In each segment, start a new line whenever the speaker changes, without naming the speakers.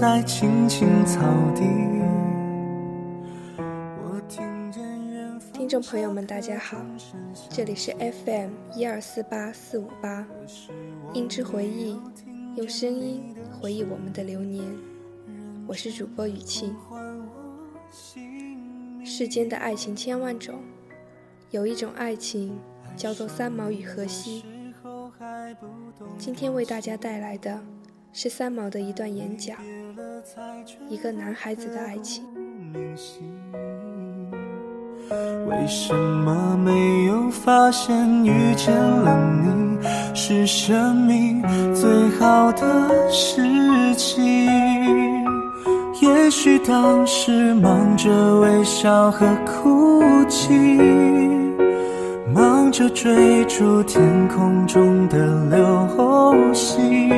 在青青草地。
我听众朋友们，大家好，这里是 FM 一二四八四五八，音之回忆，用声音回忆我们的流年。我是主播雨庆。世间的爱情千万种，有一种爱情叫做三毛与荷西。今天为大家带来的是三毛的一段演讲，一个男孩子的爱情。
为什么没有发现遇见了你是生命最好的事情？也许当时忙着微笑和哭泣，忙着追逐天空中的流星，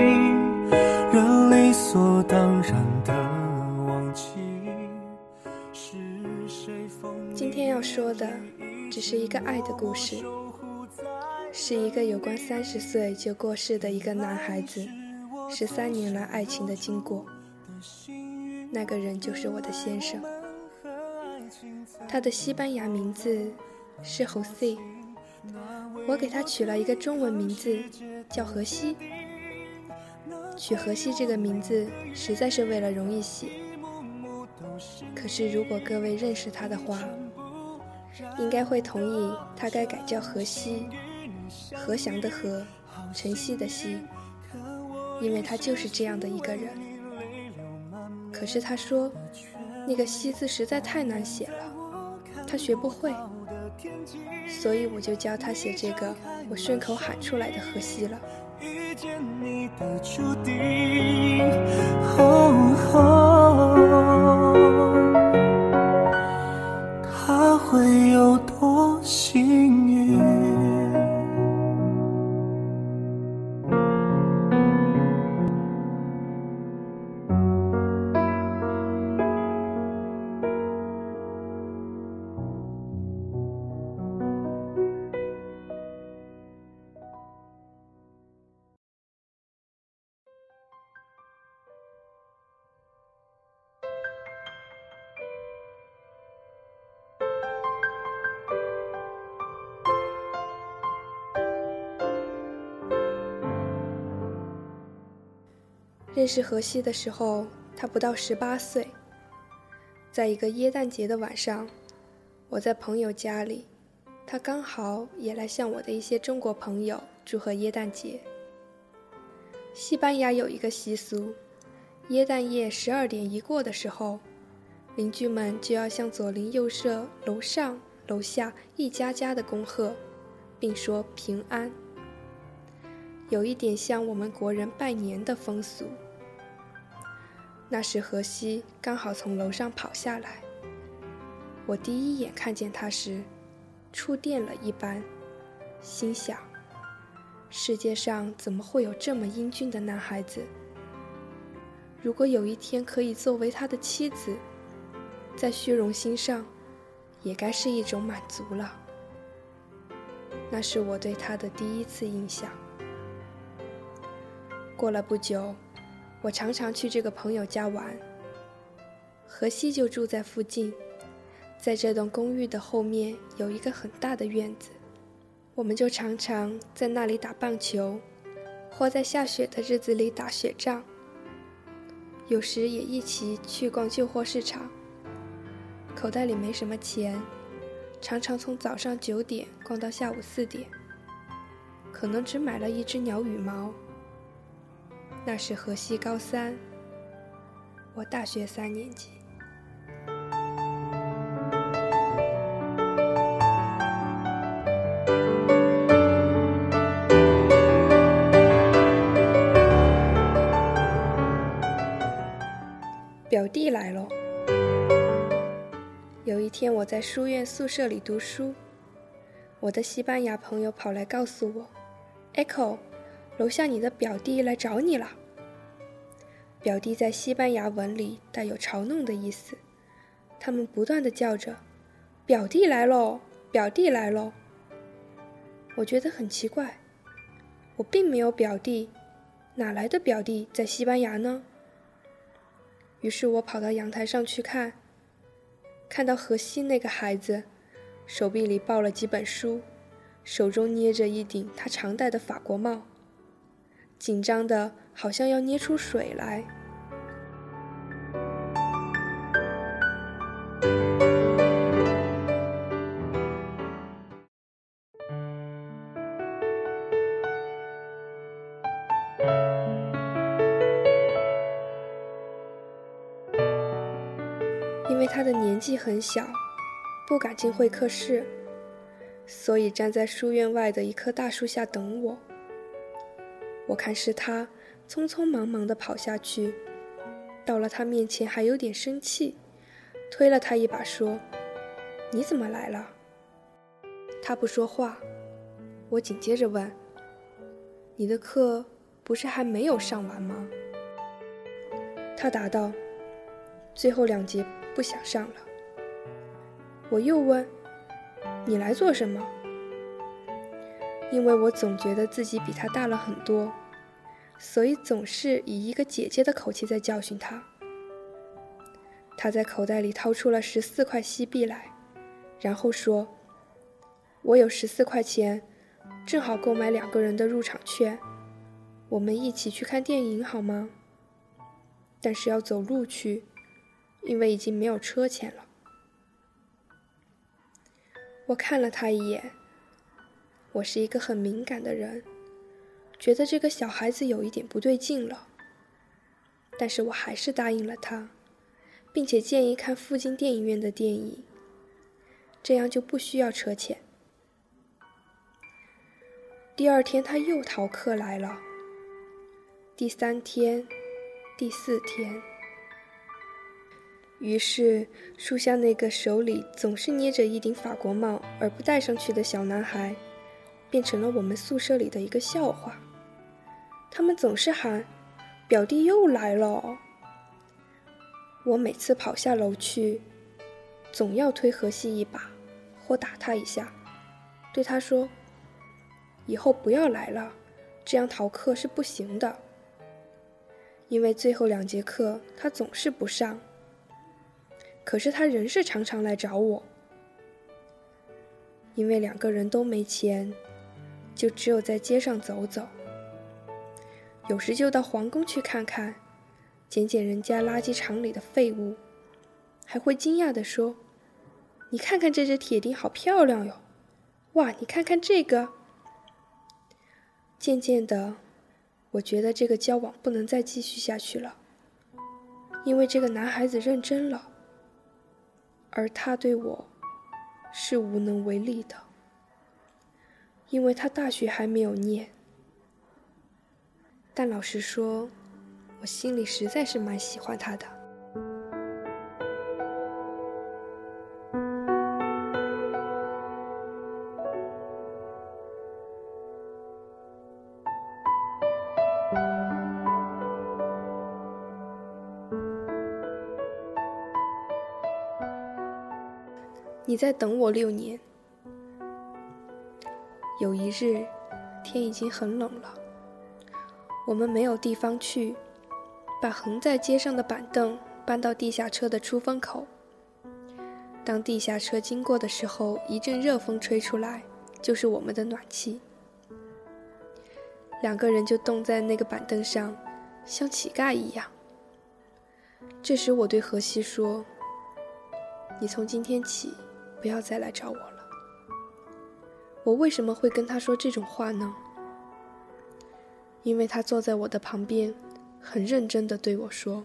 所当然的忘记。
今天要说的只是一个爱的故事，是一个有关三十岁就过世的一个男孩子十三年来爱情的经过。那个人就是我的先生，他的西班牙名字是 Jose，我给他取了一个中文名字叫荷西。取荷西这个名字实在是为了容易写，可是如果各位认识他的话，应该会同意他该改叫荷西，何祥的何，晨曦的曦，因为他就是这样的一个人。可是他说，那个西字实在太难写了，他学不会，所以我就教他写这个我顺口喊出来的荷西了。
遇见你的注定。
认识荷西的时候，他不到十八岁。在一个耶诞节的晚上，我在朋友家里，他刚好也来向我的一些中国朋友祝贺耶诞节。西班牙有一个习俗，耶诞夜十二点一过的时候，邻居们就要向左邻右舍、楼上楼下一家家的恭贺，并说平安，有一点像我们国人拜年的风俗。那时荷西刚好从楼上跑下来，我第一眼看见他时，触电了一般，心想：世界上怎么会有这么英俊的男孩子？如果有一天可以作为他的妻子，在虚荣心上，也该是一种满足了。那是我对他的第一次印象。过了不久。我常常去这个朋友家玩，荷西就住在附近，在这栋公寓的后面有一个很大的院子，我们就常常在那里打棒球，或在下雪的日子里打雪仗。有时也一起去逛旧货市场，口袋里没什么钱，常常从早上九点逛到下午四点，可能只买了一只鸟羽毛。那是河西高三，我大学三年级。表弟来了！有一天我在书院宿舍里读书，我的西班牙朋友跑来告诉我：“Echo。”楼下你的表弟来找你了。表弟在西班牙文里带有嘲弄的意思，他们不断的叫着：“表弟来喽，表弟来喽。”我觉得很奇怪，我并没有表弟，哪来的表弟在西班牙呢？于是我跑到阳台上去看，看到荷西那个孩子，手臂里抱了几本书，手中捏着一顶他常戴的法国帽，紧张的好像要捏出水来。因为他的年纪很小，不敢进会客室，所以站在书院外的一棵大树下等我。我看是他，匆匆忙忙地跑下去，到了他面前还有点生气，推了他一把说：“你怎么来了？”他不说话，我紧接着问：“你的课不是还没有上完吗？”他答道：“最后两节。”不想上了。我又问：“你来做什么？”因为我总觉得自己比他大了很多，所以总是以一个姐姐的口气在教训他。他在口袋里掏出了十四块西币来，然后说：“我有十四块钱，正好购买两个人的入场券，我们一起去看电影好吗？但是要走路去。”因为已经没有车钱了，我看了他一眼。我是一个很敏感的人，觉得这个小孩子有一点不对劲了。但是我还是答应了他，并且建议看附近电影院的电影，这样就不需要车钱。第二天他又逃课来了，第三天，第四天。于是，树下那个手里总是捏着一顶法国帽而不戴上去的小男孩，变成了我们宿舍里的一个笑话。他们总是喊：“表弟又来了。”我每次跑下楼去，总要推荷西一把，或打他一下，对他说：“以后不要来了，这样逃课是不行的。”因为最后两节课他总是不上。可是他仍是常常来找我，因为两个人都没钱，就只有在街上走走。有时就到皇宫去看看，捡捡人家垃圾场里的废物，还会惊讶地说：“你看看这只铁钉，好漂亮哟！哇，你看看这个。”渐渐的，我觉得这个交往不能再继续下去了，因为这个男孩子认真了。而他对我是无能为力的，因为他大学还没有念。但老实说，我心里实在是蛮喜欢他的。你在等我六年。有一日，天已经很冷了，我们没有地方去，把横在街上的板凳搬到地下车的出风口。当地下车经过的时候，一阵热风吹出来，就是我们的暖气。两个人就冻在那个板凳上，像乞丐一样。这时，我对荷西说：“你从今天起。”不要再来找我了。我为什么会跟他说这种话呢？因为他坐在我的旁边，很认真地对我说：“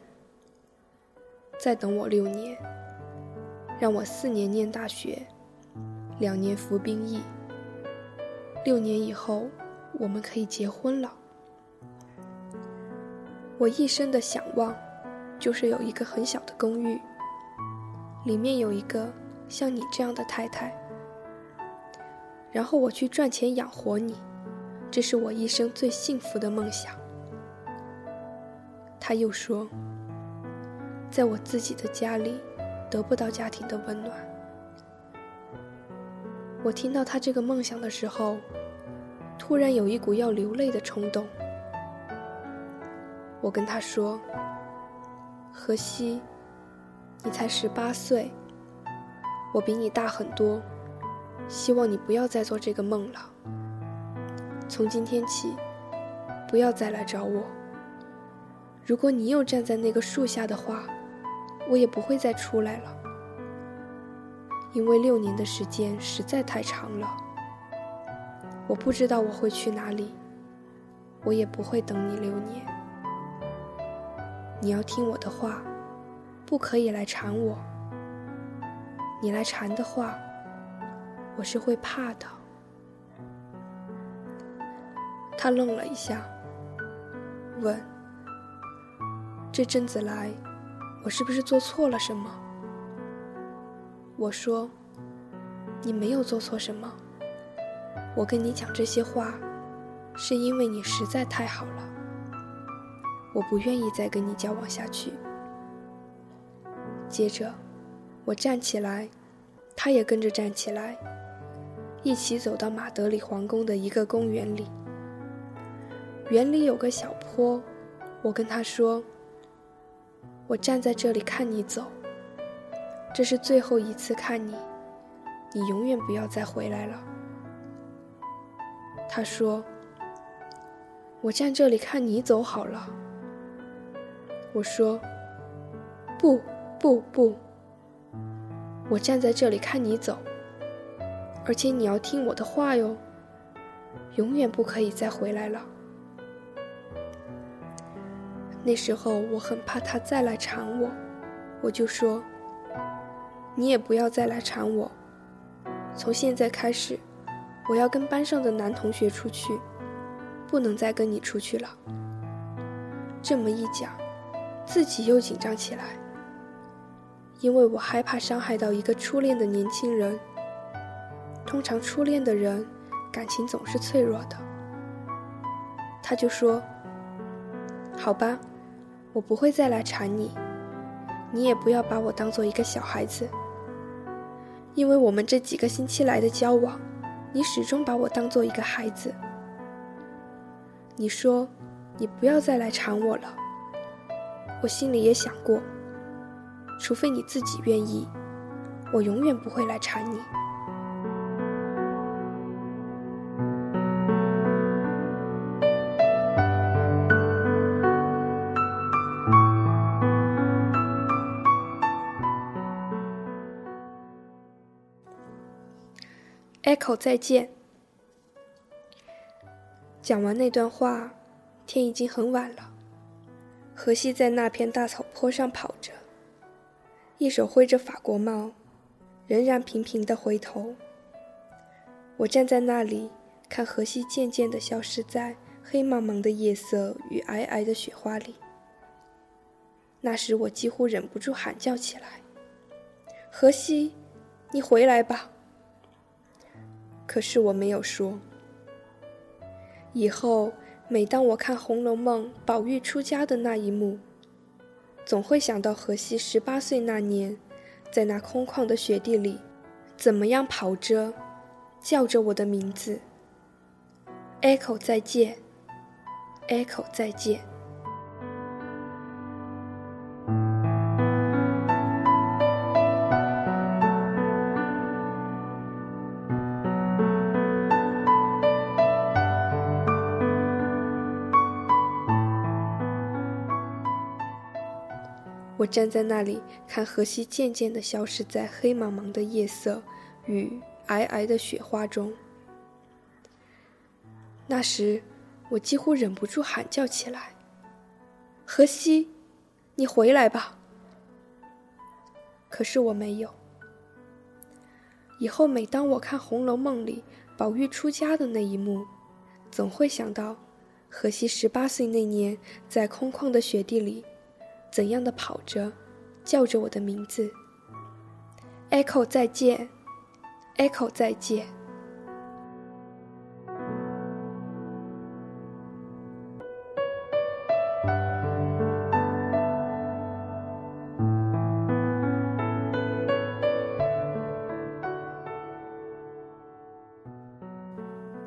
再等我六年，让我四年念大学，两年服兵役。六年以后，我们可以结婚了。我一生的想望，就是有一个很小的公寓，里面有一个。”像你这样的太太，然后我去赚钱养活你，这是我一生最幸福的梦想。他又说，在我自己的家里得不到家庭的温暖。我听到他这个梦想的时候，突然有一股要流泪的冲动。我跟他说：“荷西，你才十八岁，我比你大很多，希望你不要再做这个梦了。从今天起，不要再来找我。如果你又站在那个树下的话，我也不会再出来了，因为六年的时间实在太长了。我不知道我会去哪里，我也不会等你六年。你要听我的话，不可以来缠我。你来缠的话，我是会怕的。他愣了一下，问：“这阵子来，我是不是做错了什么？”我说：“你没有做错什么。我跟你讲这些话，是因为你实在太好了。我不愿意再跟你交往下去。”接着，我站起来，他也跟着站起来，一起走到马德里皇宫的一个公园里。园里有个小坡，我跟他说：“我站在这里看你走，这是最后一次看你，你永远不要再回来了。”他说：“我站这里看你走好了。”我说：“不不不，我站在这里看你走，而且你要听我的话哟，永远不可以再回来了。”那时候我很怕他再来缠我，我就说：“你也不要再来缠我。从现在开始，我要跟班上的男同学出去，不能再跟你出去了。”这么一讲，自己又紧张起来，因为我害怕伤害到一个初恋的年轻人。通常初恋的人，感情总是脆弱的。他就说：“好吧。”我不会再来缠你，你也不要把我当做一个小孩子，因为我们这几个星期来的交往，你始终把我当做一个孩子。你说，你不要再来缠我了，我心里也想过，除非你自己愿意，我永远不会来缠你。口再见。讲完那段话，天已经很晚了。荷西在那片大草坡上跑着，一手挥着法国帽，仍然频频的回头。我站在那里，看荷西渐渐的消失在黑茫茫的夜色与皑皑的雪花里。那时，我几乎忍不住喊叫起来：“荷西，你回来吧！”可是我没有说。以后每当我看《红楼梦》宝玉出家的那一幕，总会想到荷西十八岁那年，在那空旷的雪地里，怎么样跑着，叫着我的名字，Echo 再见，Echo 再见。站在那里看荷西渐渐地消失在黑茫茫的夜色与皑皑的雪花中。那时，我几乎忍不住喊叫起来：“荷西，你回来吧！”可是我没有。以后每当我看《红楼梦》里宝玉出家的那一幕，总会想到荷西十八岁那年在空旷的雪地里。怎样的跑着，叫着我的名字，Echo 再见，Echo 再见。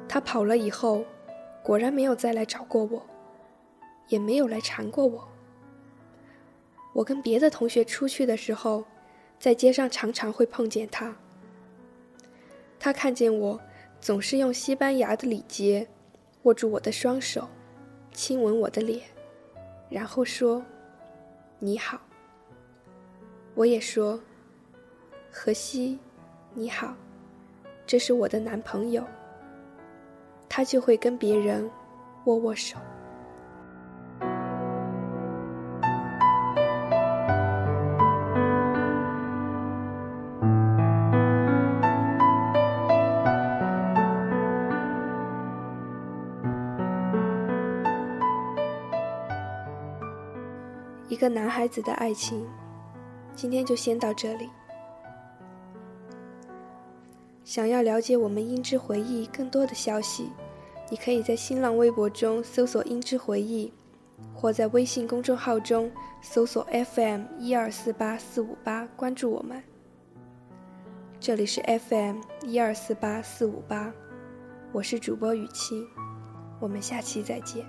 他跑了以后，果然没有再来找过我，也没有来缠过我。我跟别的同学出去的时候，在街上常常会碰见他。他看见我，总是用西班牙的礼节握住我的双手，亲吻我的脸，然后说：“你好。”我也说：“荷西，你好，这是我的男朋友。”他就会跟别人握握手。孩子的爱情，今天就先到这里。想要了解我们音之回忆更多的消息，你可以在新浪微博中搜索“音之回忆”，或在微信公众号中搜索 “FM 一二四八四五八”关注我们。这里是 FM 一二四八四五八，我是主播雨晴，我们下期再见。